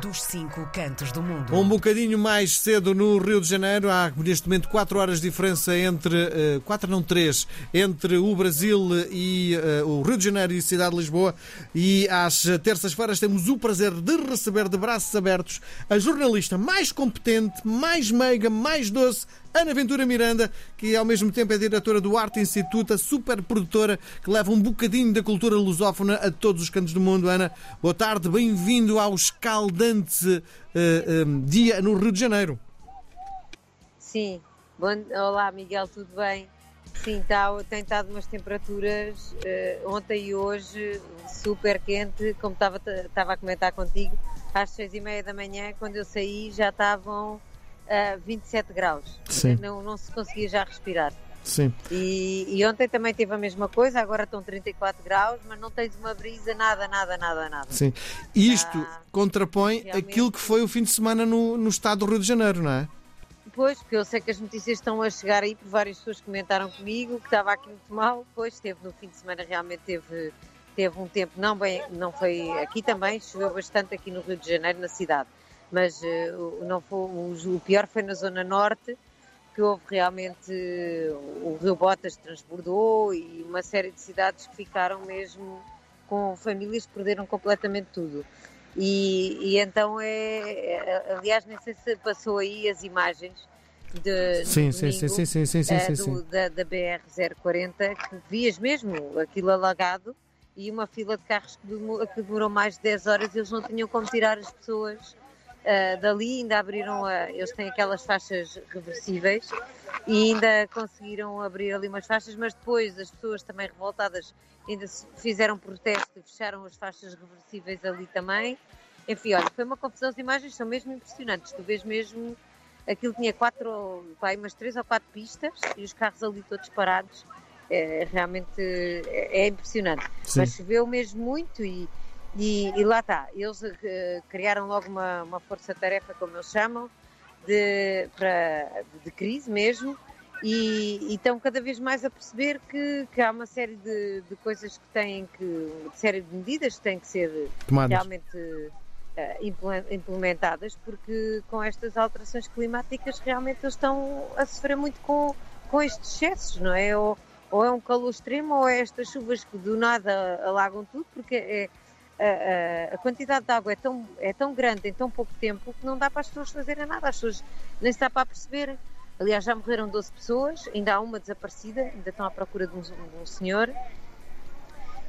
dos cinco cantos do mundo. Um bocadinho mais cedo no Rio de Janeiro, há neste momento 4 horas de diferença entre, 4 não 3, entre o Brasil e o Rio de Janeiro e a cidade de Lisboa. E às terças-feiras temos o prazer de receber de braços abertos a jornalista mais competente, mais meiga, mais doce, Ana Ventura Miranda, que ao mesmo tempo é diretora do Arte Instituto, a super produtora que leva um bocadinho da cultura lusófona a todos os cantos do mundo. Ana, boa tarde, bem-vindo ao escaldante uh, um, dia no Rio de Janeiro. Sim, Bom, olá Miguel, tudo bem? Sim, tá, tem estado umas temperaturas uh, ontem e hoje super quente, como estava a comentar contigo, às seis e meia da manhã, quando eu saí já estavam a 27 graus. Sim. Não, não se conseguia já respirar. Sim. E, e, ontem também teve a mesma coisa, agora estão 34 graus, mas não tens uma brisa, nada, nada, nada, nada. Sim. Isto ah, contrapõe realmente... aquilo que foi o fim de semana no, no estado do Rio de Janeiro, não é? Pois, porque eu sei que as notícias estão a chegar aí, por várias pessoas comentaram comigo que estava aqui muito mal. Pois, teve no fim de semana, realmente teve, teve um tempo, não bem, não foi aqui também, choveu bastante aqui no Rio de Janeiro, na cidade mas uh, não foi, o, o pior foi na zona norte, que houve realmente o Rio Botas transbordou e uma série de cidades que ficaram mesmo com famílias que perderam completamente tudo. E, e então é, é, aliás, nem sei se passou aí as imagens de, sim, domingo, sim, sim, sim, sim, sim, sim, do, sim. Da, da BR-040, que vias mesmo aquilo alagado e uma fila de carros que demorou, que demorou mais de 10 horas e eles não tinham como tirar as pessoas Uh, dali ainda abriram, a, eles têm aquelas faixas reversíveis e ainda conseguiram abrir ali umas faixas, mas depois as pessoas também revoltadas ainda fizeram protesto e fecharam as faixas reversíveis ali também. Enfim, olha, foi uma confusão, as imagens são mesmo impressionantes, tu vês mesmo, aquilo tinha quatro, pai, umas três ou quatro pistas e os carros ali todos parados, é, realmente é, é impressionante. Sim. Mas choveu mesmo muito e e, e lá está, eles uh, criaram logo uma, uma força-tarefa, como eles chamam, de, para, de crise mesmo, e, e, estão cada vez mais a perceber que, que há uma série de, de, coisas que têm que, de série de medidas que têm que ser Tomadas. realmente uh, implementadas, porque com estas alterações climáticas realmente eles estão a sofrer muito com, com estes excessos, não é? Ou, ou é um calor extremo, ou é estas chuvas que do nada alagam tudo, porque é, a, quantidade de água é tão, é tão grande em tão pouco tempo que não dá para as pessoas fazerem nada, as pessoas nem se dá para perceber. Aliás, já morreram 12 pessoas, ainda há uma desaparecida, ainda estão à procura de um, de um senhor.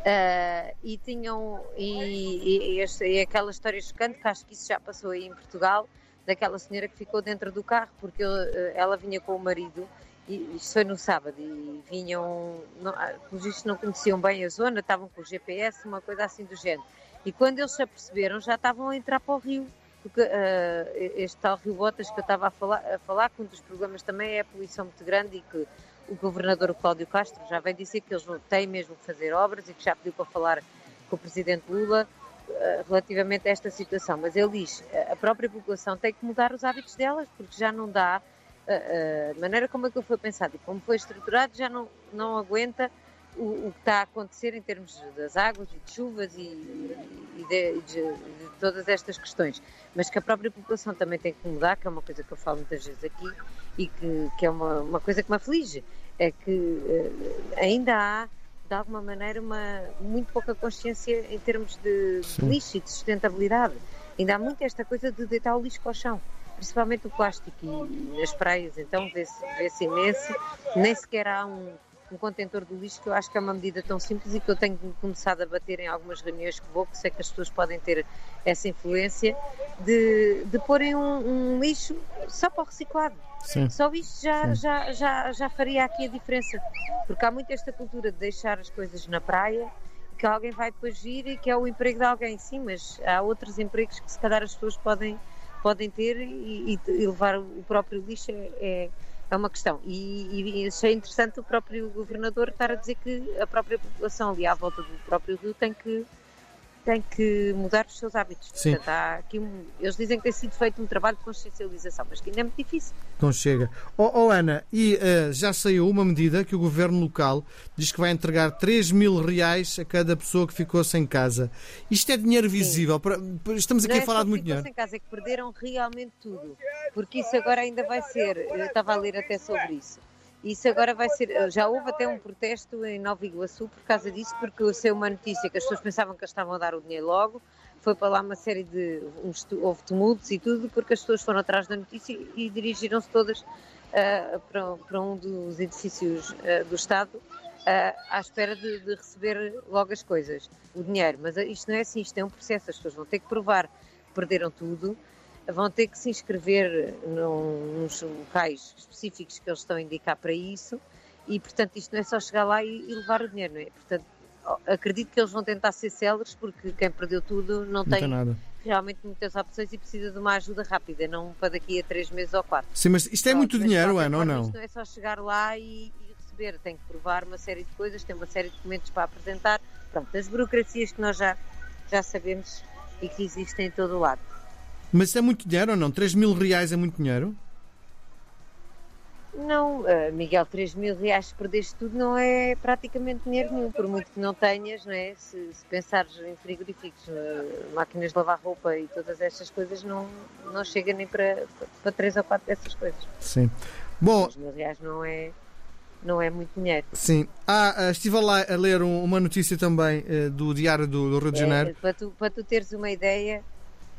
Uh, e tinham e, e, e, aquela história chocante que acho que isso já passou aí em Portugal daquela senhora que ficou dentro do carro porque uh, ela vinha com o marido isto foi no sábado e vinham, não, ah, pelos não conheciam bem a zona, estavam com o GPS, uma coisa assim do género. E quando eles se aperceberam, já estavam a entrar para o rio. Porque uh, este tal Rio Botas que eu estava a falar, a falar, que um dos problemas também é a poluição muito grande e que o governador Cláudio Castro já vem dizer que eles têm mesmo que fazer obras e que já pediu para falar com o presidente Lula uh, relativamente a esta situação. Mas ele diz a própria população tem que mudar os hábitos delas, porque já não dá a, maneira como aquilo foi pensado e como foi estruturado já não, não aguenta o, o, que está a acontecer em termos das águas e de chuvas e, e, de, de, de, todas estas questões. Mas que a própria população também tem que mudar, que é uma coisa que eu falo muitas vezes aqui e que, que é uma, uma coisa que me aflige, é que uh, ainda há de alguma maneira uma muito pouca consciência em termos de, de lixo e de sustentabilidade. Ainda há muito esta coisa de deitar o lixo para o chão principalmente o plástico e nas praias, então vê-se vê imenso, nem sequer há um, um contentor do lixo, que eu acho que é uma medida tão simples e que eu tenho começado a bater em algumas reuniões que vou, que sei que as pessoas podem ter essa influência, de, de porem um, um lixo só para o reciclado. Sim. Só isto já, já, já, já faria aqui a diferença, porque há muito esta cultura de deixar as coisas na praia que alguém vai depois vir e que é o emprego de alguém, sim, mas há outros empregos que se calhar as pessoas podem podem ter e, e levar o próprio lixo é, é, é uma questão. E, e achei interessante o próprio governador estar a dizer que a própria população ali à volta do próprio rio tem que tem que mudar os seus hábitos. Sim. Portanto, há aqui um- eles dizem que tem sido feito um trabalho de consciencialização, mas que ainda é muito difícil. Não chega. Oh, oh, Ana, e eh, já saiu uma medida que o governo local diz que vai entregar 3 mil reais a cada pessoa que ficou sem casa. Isto é dinheiro visível. Para- Estamos aqui Não a é falar só de muito dinheiro. sem casa, é que perderam realmente tudo. Porque isso agora ainda vai ser. Eu estava a ler até sobre isso. Isso agora vai ser. Já houve até um protesto em Nova Iguaçu por causa disso, porque saiu uma notícia que as pessoas pensavam que estavam a dar o dinheiro logo. Foi para lá uma série de. houve tumultos e tudo, porque as pessoas foram atrás da notícia e dirigiram-se todas ah, para, para um dos edifícios ah, do Estado ah, à espera de, de receber logo as coisas, o dinheiro. Mas isto não é assim, isto é um processo, as pessoas vão ter que provar perderam tudo, vão ter que se inscrever num, nos locais específicos que eles estão a indicar para isso e, portanto, isto não é só chegar lá e, e levar o dinheiro, não é? Portanto, acredito que eles vão tentar ser céleres porque quem perdeu tudo não, Não tem nada. realmente muitas opções e precisa de uma ajuda rápida, não para daqui a três meses ou quatro. Sim, mas isto é muito dinheiro, Ana, ou não? Isto não é só chegar lá e, e receber, tem que provar uma série de coisas, tem uma série de documentos para apresentar. Pronto, as burocracias que nós já, já sabemos e que existem em todo o lado. Mas é muito dinheiro ou não? 3 mil reais é muito dinheiro? Não, eh, Miguel, 3 mil reais se perdeste tudo não é praticamente dinheiro nenhum, por muito que não tenhas, não é? Se, se pensares em frigoríficos, eh, máquinas de lavar roupa e todas estas coisas, não, não chega nem para, para 3 ou 4 dessas coisas. Sim. Bom, 3 mil reais não é, não é muito dinheiro. sim. Ah, ah, estive lá a ler um- uma notícia também eh, do Diário do, do Rio de Janeiro. É, para, tu, para tu teres uma ideia,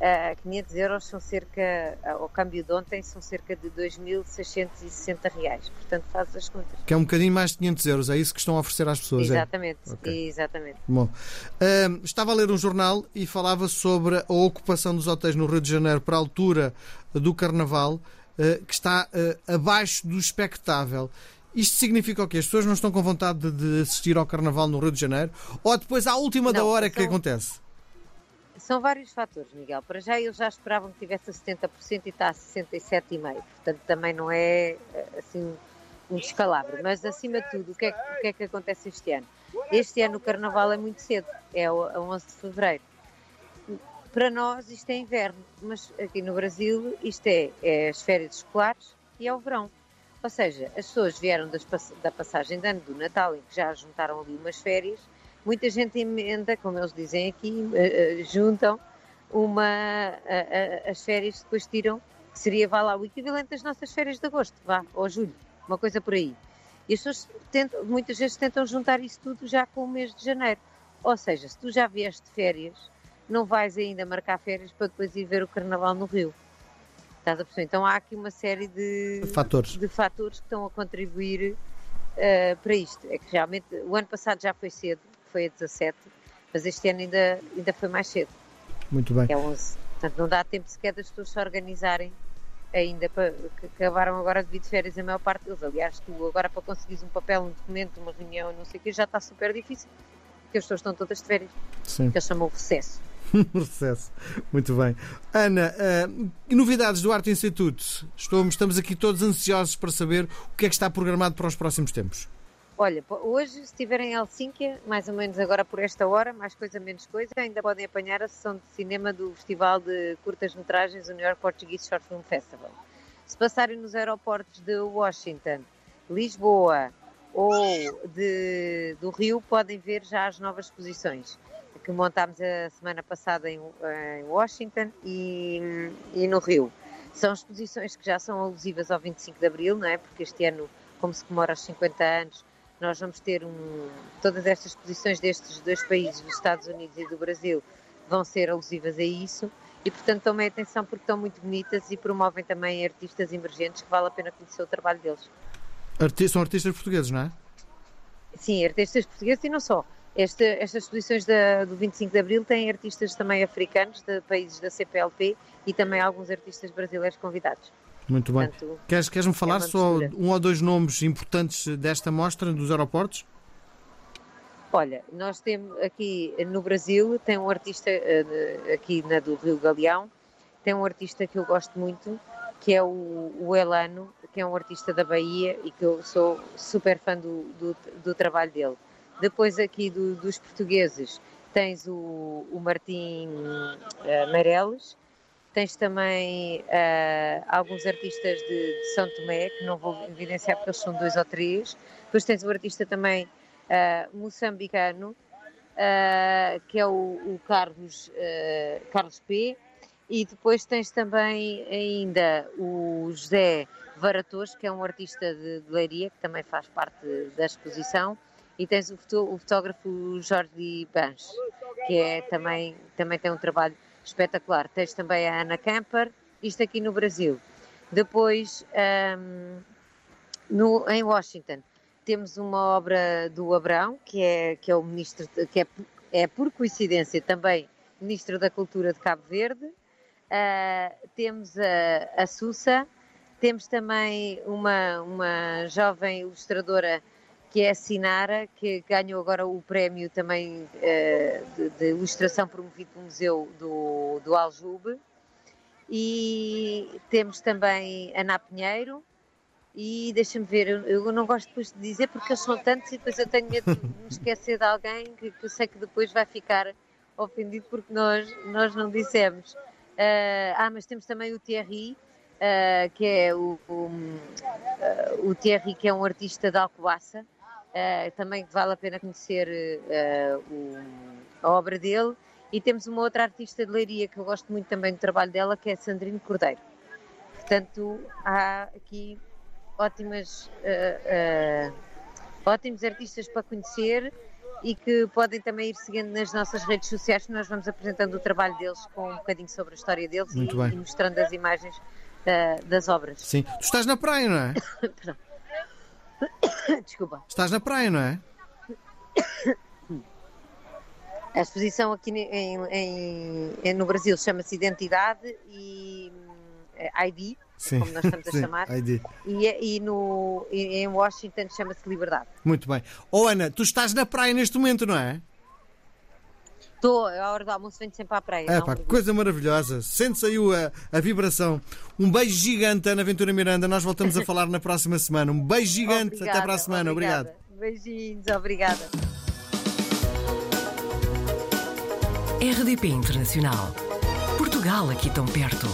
ah, 500 euros são cerca, ah, ao câmbio de ontem, são cerca de 2.660 reais. Portanto, fazes as contas. Que é um bocadinho mais de 500 euros, é isso que estão a oferecer às pessoas. é? Exatamente, Ok. exatamente. Bom, ahm, estava a ler um jornal e falava sobre a ocupação dos hotéis no Rio de Janeiro para a altura do Carnaval, ah, que está ah, abaixo do expectável. Isto significa o quê? As pessoas não estão com vontade de, de assistir ao Carnaval no Rio de Janeiro? Ou depois, à última da Não, hora, é que são- acontece? São vários fatores, Miguel. Para já eles já esperavam que tivesse a 70% e está a 67,5%. Portanto, também não é eh, assim um descalabro. Mas, acima de tudo, o que, é, o que é que acontece este ano? Este ano o Carnaval é muito cedo, é a 11 de Fevereiro. Para nós isto é inverno, mas aqui no Brasil isto é, é as férias escolares e é o verão. Ou seja, as pessoas vieram das da passagem de ano do Natal, em que já juntaram ali umas férias, muita gente emenda, como eles dizem aqui, eh, eh, juntam uma, a- a- as férias que depois tiram, que seria, vá lá, o equivalente das nossas férias de agosto, vá, ou julho, uma coisa por aí. E as pessoas tentam, muitas vezes tentam juntar isso tudo já com o mês de janeiro. Ou seja, se tu já vieste de férias, não vais ainda marcar férias para depois ir ver o carnaval no Rio. Estás a perceber? Então há aqui uma série de, Fatores. de fatores que estão a contribuir eh, para isto. É que realmente o ano passado já foi cedo, foi a 17, mas este ano ainda, ainda foi mais cedo, Muito bem. é 11. Portanto, não dá tempo sequer das pessoas se organizarem ainda, para, que acabaram agora de vir de férias a maior parte deles. Aliás, tu agora para conseguires um papel, um documento, uma reunião, não sei o que, já está super difícil, porque as pessoas estão todas de férias, Sim. que eles chamam o recesso. Processo. Muito bem. Ana, e novidades do Arte Instituto? Estou- estamos aqui todos ansiosos para saber o que é que está programado para os próximos tempos. Olha, hoje, se estiverem em Helsínquia, mais ou menos agora por esta hora, mais coisa menos coisa, ainda podem apanhar a sessão de cinema do Festival de Curtas-Metragens, o New York Portuguese Short Film Festival. Se passarem nos aeroportos de Washington, Lisboa ou de- do Rio, podem ver já as novas exposições que montámos a semana passada em, em Washington e, e no Rio. São exposições que já são alusivas ao 25 de Abril, não é? Porque este ano, como se comemora os 50 anos, nós vamos ter um, todas estas exposições destes dois países, dos Estados Unidos e do Brasil, vão ser alusivas a isso e, portanto, tomem atenção porque estão muito bonitas e promovem também artistas emergentes que vale a pena conhecer o trabalho deles. São artistas portugueses, não é? Sim, artistas portugueses e não só. Esta- estas exposições da- do 25 de Abril têm artistas também africanos, de países da CPLP e também alguns artistas brasileiros convidados. Muito bem. Portanto, Queres, queres-me falar uma só um ou dois nomes importantes desta mostra dos aeroportos? Olha, nós temos aqui no Brasil, tem um artista, eh, aqui na do Rio Galeão, tem um artista que eu gosto muito, que é o, o Elano, que é um artista da Bahia e que eu sou super fã do, do, do trabalho dele. Depois aqui do- dos portugueses, tens o, o Martim uh, Meireles, tens também uh, alguns artistas de, de, São Tomé, que não vou evidenciar porque eles são dois ou três. Depois tens o artista também uh, moçambicano, que é o, o Carlos, Carlos P. E depois tens também ainda o José Varatos, que é um artista de, de Leiria, que também faz parte da exposição e tens o, fotógrafo Jorge Banch, que é, também, também tem um trabalho espetacular. Tens também a Ana Camper, isto aqui no Brasil. Depois, um, no, em Washington, temos uma obra do Abrão, que é, que é o ministro, que é, é por coincidência também ministro da Cultura de Cabo Verde. Uh, temos a, a Sussa, temos também uma, uma jovem ilustradora que é a Sinara, que ganhou agora o prémio também uh, de, de, ilustração promovido pelo Museu do, do Aljube. E temos também Ana Pinheiro. E deixa-me ver, eu, eu, não gosto depois de dizer porque eles são tantos e depois eu tenho medo de me esquecer de alguém que, que eu sei que depois vai ficar ofendido porque nós, nós não dissemos. Uh, ah, mas temos também o Thierry, uh, que é o, o, uh, o Thierry, que é um artista da Alcobaça, Uh, também vale a pena conhecer uh, o, a obra dele. E temos uma outra artista de leiria que eu gosto muito também do trabalho dela, que é Sandrine Cordeiro. Portanto, há aqui ótimas, uh, ótimos artistas para conhecer e que podem também ir seguindo nas nossas redes sociais, que nós vamos apresentando o trabalho deles com um bocadinho sobre a história deles e, e, mostrando as imagens das obras. Sim. Tu estás na praia, não é? Desculpa. Estás na praia, não é? A exposição aqui em, em, em no Brasil chama-se Identidade e eh, ID, Sim. como nós estamos a Sim, chamar. ID. E, e, no, e em Washington chama-se Liberdade. Muito bem. Oh Ana, tu estás na praia neste momento, não é? Estou, a hora do almoço venho sempre à praia. É pá, coisa maravilhosa. Sente-se aí a, a vibração. Um beijo gigante, Ana Ventura Miranda. Nós voltamos a falar na próxima semana. Um beijo gigante. Obrigada, Até para a semana. Obrigado. Beijinhos, obrigada. RDP Internacional. Portugal aqui tão perto.